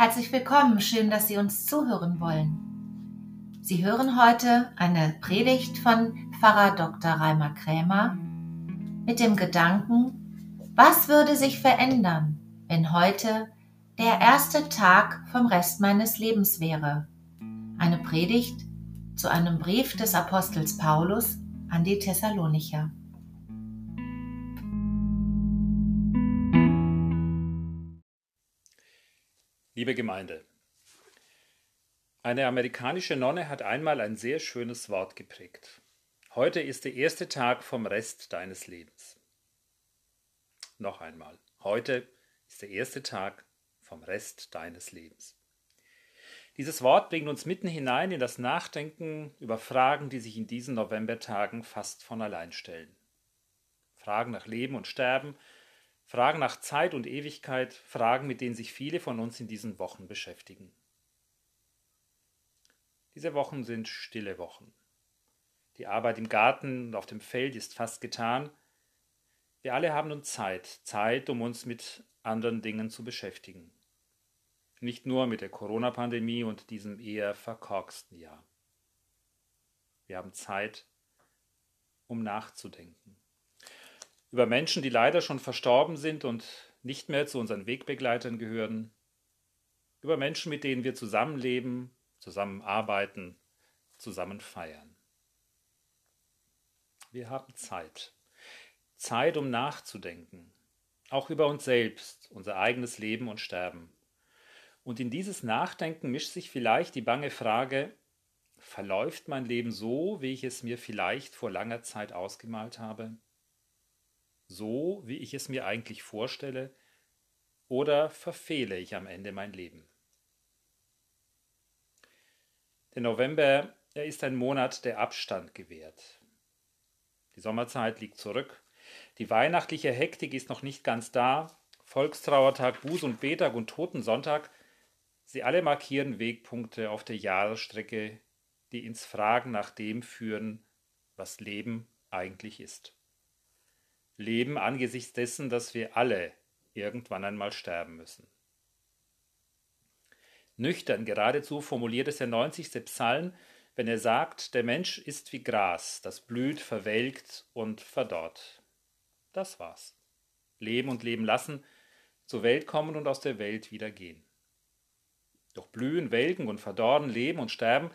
Herzlich willkommen, schön, dass Sie uns zuhören wollen. Sie hören heute eine Predigt von Pfarrer Dr. Reimer Krämer mit dem Gedanken, was würde sich verändern, wenn heute der erste Tag vom Rest meines Lebens wäre? Eine Predigt zu einem Brief des Apostels Paulus an die Thessalonicher. Liebe Gemeinde, eine amerikanische Nonne hat einmal ein sehr schönes Wort geprägt. Heute ist der erste Tag vom Rest deines Lebens. Noch einmal, heute ist der erste Tag vom Rest deines Lebens. Dieses Wort bringt uns mitten hinein in das Nachdenken über Fragen, die sich in diesen Novembertagen fast von allein stellen. Fragen nach Leben und Sterben, Fragen nach Zeit und Ewigkeit, Fragen, mit denen sich viele von uns in diesen Wochen beschäftigen. Diese Wochen sind stille Wochen. Die Arbeit im Garten und auf dem Feld ist fast getan. Wir alle haben nun Zeit, Zeit, um uns mit anderen Dingen zu beschäftigen. Nicht nur mit der Corona-Pandemie und diesem eher verkorksten Jahr. Wir haben Zeit, um nachzudenken über Menschen, die leider schon verstorben sind und nicht mehr zu unseren Wegbegleitern gehören, über Menschen, mit denen wir zusammenleben, zusammenarbeiten, zusammen feiern. Wir haben Zeit. Zeit, um nachzudenken, auch über uns selbst, unser eigenes Leben und Sterben. Und in dieses Nachdenken mischt sich vielleicht die bange Frage, verläuft mein Leben so, wie ich es mir vielleicht vor langer Zeit ausgemalt habe? So, wie ich es mir eigentlich vorstelle, oder verfehle ich am Ende mein Leben? Der November, er ist ein Monat, der Abstand gewährt. Die Sommerzeit liegt zurück, die weihnachtliche Hektik ist noch nicht ganz da, Volkstrauertag, Buß- und Betag und Totensonntag, sie alle markieren Wegpunkte auf der Jahresstrecke, die ins Fragen nach dem führen, was Leben eigentlich ist leben angesichts dessen, dass wir alle irgendwann einmal sterben müssen. Nüchtern geradezu formuliert es der 90. Psalm, wenn er sagt, der Mensch ist wie Gras, das blüht, verwelkt und verdorrt. Das war's. Leben und leben lassen, zur Welt kommen und aus der Welt wieder gehen. Doch blühen, welken und verdorren, leben und sterben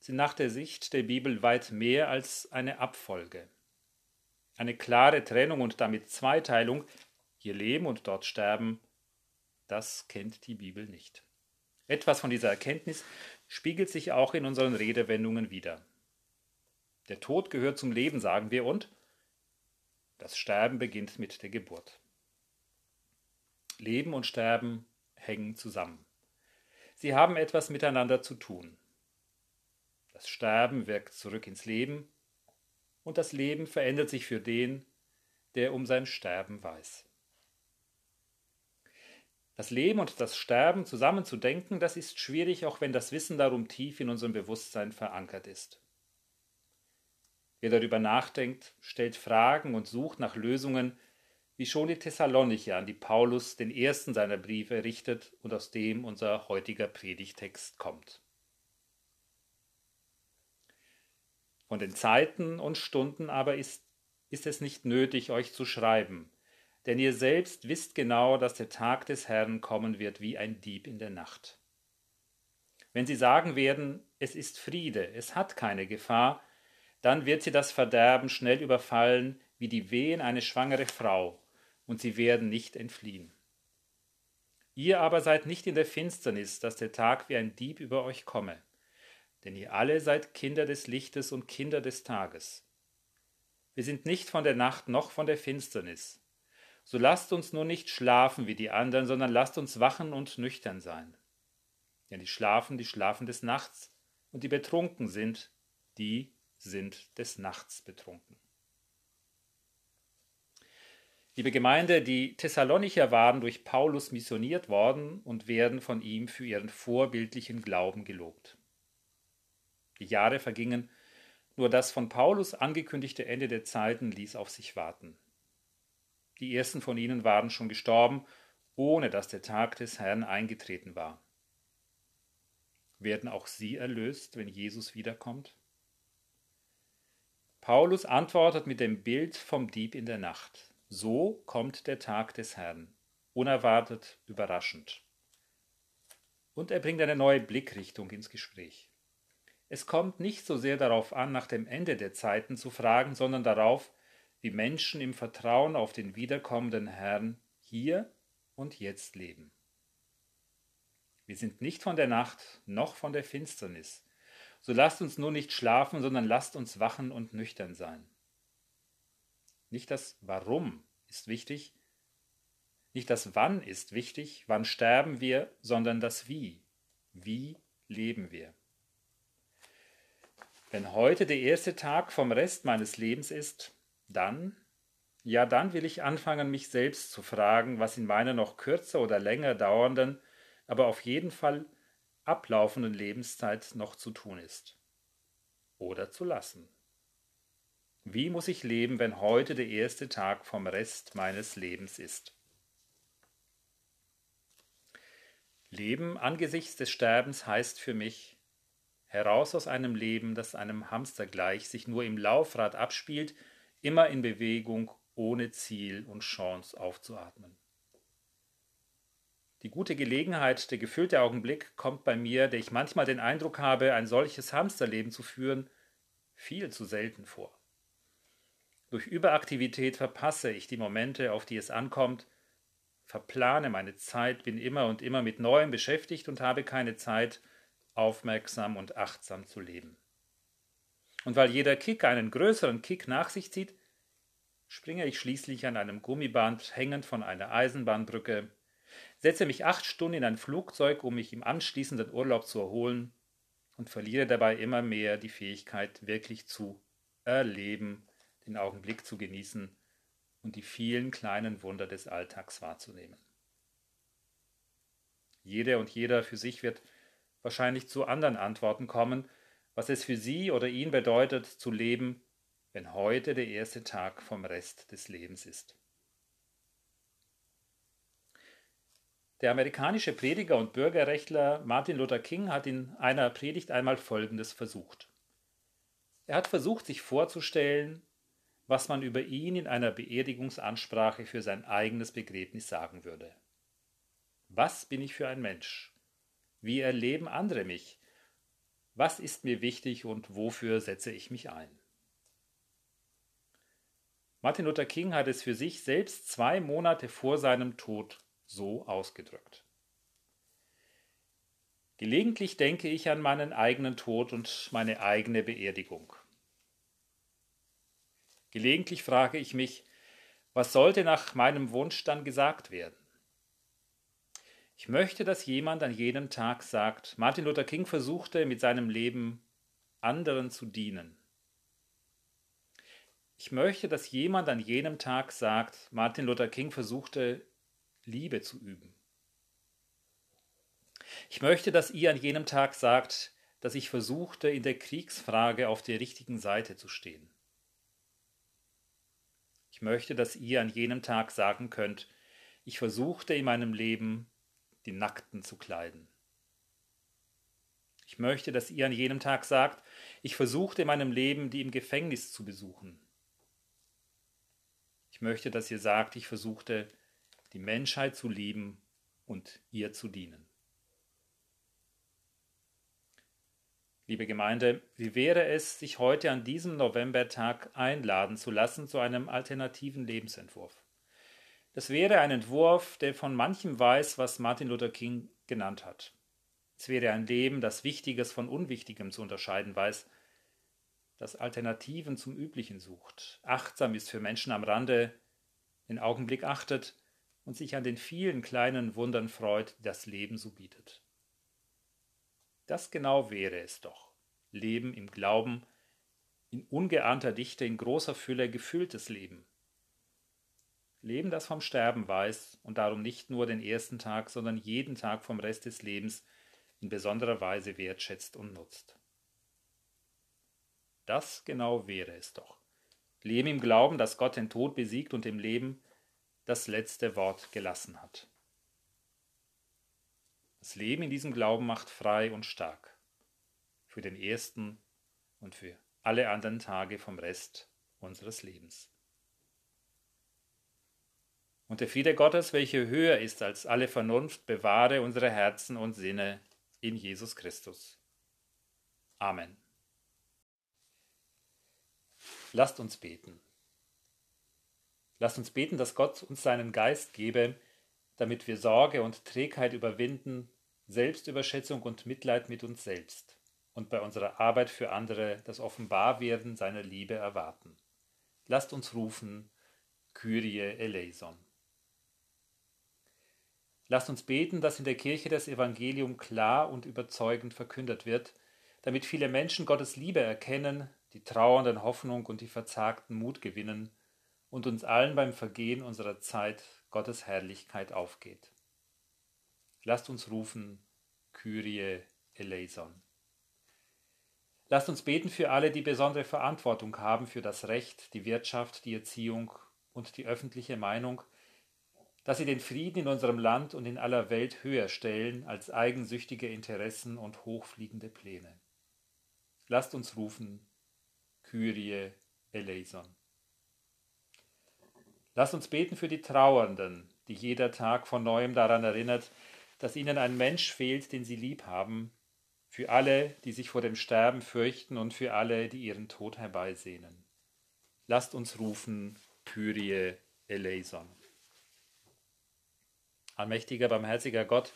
sind nach der Sicht der Bibel weit mehr als eine Abfolge. Eine klare Trennung und damit Zweiteilung, hier leben und dort sterben, das kennt die Bibel nicht. Etwas von dieser Erkenntnis spiegelt sich auch in unseren Redewendungen wider. Der Tod gehört zum Leben, sagen wir, und das Sterben beginnt mit der Geburt. Leben und Sterben hängen zusammen. Sie haben etwas miteinander zu tun. Das Sterben wirkt zurück ins Leben, und das Leben verändert sich für den, der um sein Sterben weiß. Das Leben und das Sterben zusammen zu denken, das ist schwierig, auch wenn das Wissen darum tief in unserem Bewusstsein verankert ist. Wer darüber nachdenkt, stellt Fragen und sucht nach Lösungen, wie schon die Thessalonicher, an die Paulus den ersten seiner Briefe richtet und aus dem unser heutiger Predigtext kommt. Von den Zeiten und Stunden aber ist, ist es nicht nötig, euch zu schreiben, denn ihr selbst wisst genau, dass der Tag des Herrn kommen wird wie ein Dieb in der Nacht. Wenn sie sagen werden, es ist Friede, es hat keine Gefahr, dann wird sie das Verderben schnell überfallen wie die Wehen eine schwangere Frau, und sie werden nicht entfliehen. Ihr aber seid nicht in der Finsternis, dass der Tag wie ein Dieb über euch komme denn ihr alle seid Kinder des Lichtes und Kinder des Tages. Wir sind nicht von der Nacht noch von der Finsternis. So lasst uns nur nicht schlafen wie die anderen, sondern lasst uns wachen und nüchtern sein. Denn die schlafen, die schlafen des Nachts, und die betrunken sind, die sind des Nachts betrunken. Liebe Gemeinde, die Thessalonicher waren durch Paulus missioniert worden und werden von ihm für ihren vorbildlichen Glauben gelobt. Die Jahre vergingen, nur das von Paulus angekündigte Ende der Zeiten ließ auf sich warten. Die ersten von ihnen waren schon gestorben ohne dass der Tag des Herrn eingetreten war. Werden auch sie erlöst, wenn Jesus wiederkommt? Paulus antwortet mit dem Bild vom Dieb in der Nacht. So kommt der Tag des Herrn, unerwartet, überraschend. Und er bringt eine neue Blickrichtung ins Gespräch. Es kommt nicht so sehr darauf an, nach dem Ende der Zeiten zu fragen, sondern darauf, wie Menschen im Vertrauen auf den wiederkommenden Herrn hier und jetzt leben. Wir sind nicht von der Nacht noch von der Finsternis. So lasst uns nur nicht schlafen, sondern lasst uns wachen und nüchtern sein. Nicht das Warum ist wichtig, nicht das Wann ist wichtig, wann sterben wir, sondern das Wie. Wie leben wir? Wenn heute der erste Tag vom Rest meines Lebens ist, dann, ja, dann will ich anfangen, mich selbst zu fragen, was in meiner noch kürzer oder länger dauernden, aber auf jeden Fall ablaufenden Lebenszeit noch zu tun ist. Oder zu lassen. Wie muss ich leben, wenn heute der erste Tag vom Rest meines Lebens ist? Leben angesichts des Sterbens heißt für mich, heraus aus einem Leben, das einem Hamster gleich sich nur im Laufrad abspielt, immer in Bewegung, ohne Ziel und Chance aufzuatmen. Die gute Gelegenheit, der gefüllte Augenblick kommt bei mir, der ich manchmal den Eindruck habe, ein solches Hamsterleben zu führen, viel zu selten vor. Durch Überaktivität verpasse ich die Momente, auf die es ankommt, verplane meine Zeit, bin immer und immer mit Neuem beschäftigt und habe keine Zeit, aufmerksam und achtsam zu leben. Und weil jeder Kick einen größeren Kick nach sich zieht, springe ich schließlich an einem Gummiband hängend von einer Eisenbahnbrücke, setze mich acht Stunden in ein Flugzeug, um mich im anschließenden Urlaub zu erholen und verliere dabei immer mehr die Fähigkeit, wirklich zu erleben, den Augenblick zu genießen und die vielen kleinen Wunder des Alltags wahrzunehmen. Jeder und jeder für sich wird wahrscheinlich zu anderen Antworten kommen, was es für sie oder ihn bedeutet, zu leben, wenn heute der erste Tag vom Rest des Lebens ist. Der amerikanische Prediger und Bürgerrechtler Martin Luther King hat in einer Predigt einmal Folgendes versucht. Er hat versucht, sich vorzustellen, was man über ihn in einer Beerdigungsansprache für sein eigenes Begräbnis sagen würde. Was bin ich für ein Mensch? Wie erleben andere mich? Was ist mir wichtig und wofür setze ich mich ein? Martin Luther King hat es für sich selbst zwei Monate vor seinem Tod so ausgedrückt. Gelegentlich denke ich an meinen eigenen Tod und meine eigene Beerdigung. Gelegentlich frage ich mich, was sollte nach meinem Wunsch dann gesagt werden? Ich möchte, dass jemand an jenem Tag sagt, Martin Luther King versuchte mit seinem Leben anderen zu dienen. Ich möchte, dass jemand an jenem Tag sagt, Martin Luther King versuchte Liebe zu üben. Ich möchte, dass ihr an jenem Tag sagt, dass ich versuchte, in der Kriegsfrage auf der richtigen Seite zu stehen. Ich möchte, dass ihr an jenem Tag sagen könnt, ich versuchte in meinem Leben die Nackten zu kleiden. Ich möchte, dass ihr an jenem Tag sagt, ich versuchte in meinem Leben, die im Gefängnis zu besuchen. Ich möchte, dass ihr sagt, ich versuchte, die Menschheit zu lieben und ihr zu dienen. Liebe Gemeinde, wie wäre es, sich heute an diesem Novembertag einladen zu lassen zu einem alternativen Lebensentwurf? Das wäre ein Entwurf, der von manchem weiß, was Martin Luther King genannt hat. Es wäre ein Leben, das Wichtiges von Unwichtigem zu unterscheiden weiß, das Alternativen zum Üblichen sucht, achtsam ist für Menschen am Rande, den Augenblick achtet und sich an den vielen kleinen Wundern freut, die das Leben so bietet. Das genau wäre es doch. Leben im Glauben, in ungeahnter Dichte, in großer Fülle gefülltes Leben. Leben, das vom Sterben weiß und darum nicht nur den ersten Tag, sondern jeden Tag vom Rest des Lebens in besonderer Weise wertschätzt und nutzt. Das genau wäre es doch. Leben im Glauben, dass Gott den Tod besiegt und im Leben das letzte Wort gelassen hat. Das Leben in diesem Glauben macht frei und stark. Für den ersten und für alle anderen Tage vom Rest unseres Lebens. Und der Friede Gottes, welcher höher ist als alle Vernunft, bewahre unsere Herzen und Sinne in Jesus Christus. Amen. Lasst uns beten. Lasst uns beten, dass Gott uns seinen Geist gebe, damit wir Sorge und Trägheit überwinden, Selbstüberschätzung und Mitleid mit uns selbst und bei unserer Arbeit für andere das Offenbarwerden seiner Liebe erwarten. Lasst uns rufen, Kyrie eleison. Lasst uns beten, dass in der Kirche das Evangelium klar und überzeugend verkündet wird, damit viele Menschen Gottes Liebe erkennen, die trauernden Hoffnung und die verzagten Mut gewinnen und uns allen beim Vergehen unserer Zeit Gottes Herrlichkeit aufgeht. Lasst uns rufen, Kyrie eleison. Lasst uns beten für alle, die besondere Verantwortung haben für das Recht, die Wirtschaft, die Erziehung und die öffentliche Meinung, dass sie den Frieden in unserem Land und in aller Welt höher stellen als eigensüchtige Interessen und hochfliegende Pläne. Lasst uns rufen, Kyrie eleison. Lasst uns beten für die Trauernden, die jeder Tag von neuem daran erinnert, dass ihnen ein Mensch fehlt, den sie lieb haben, für alle, die sich vor dem Sterben fürchten und für alle, die ihren Tod herbeisehnen. Lasst uns rufen, Kyrie eleison. Allmächtiger, barmherziger Gott,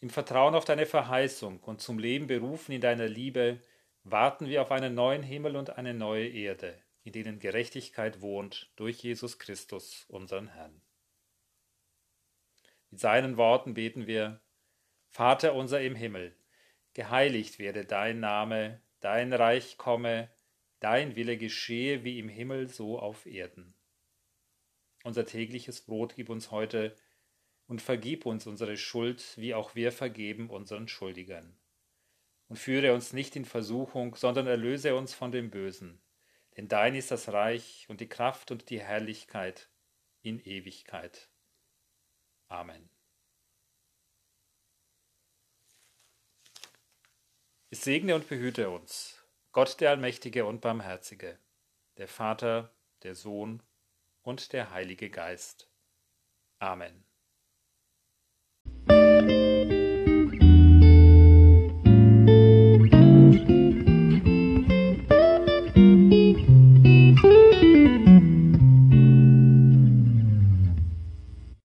im Vertrauen auf deine Verheißung und zum Leben berufen in deiner Liebe, warten wir auf einen neuen Himmel und eine neue Erde, in denen Gerechtigkeit wohnt durch Jesus Christus, unseren Herrn. Mit seinen Worten beten wir, Vater unser im Himmel, geheiligt werde dein Name, dein Reich komme, dein Wille geschehe wie im Himmel so auf Erden. Unser tägliches Brot gib uns heute und vergib uns unsere Schuld, wie auch wir vergeben unseren Schuldigern und führe uns nicht in Versuchung, sondern erlöse uns von dem Bösen. Denn dein ist das Reich und die Kraft und die Herrlichkeit in Ewigkeit. Amen. Es segne und behüte uns, Gott der Allmächtige und Barmherzige, der Vater, der Sohn und der Heilige Geist. Amen.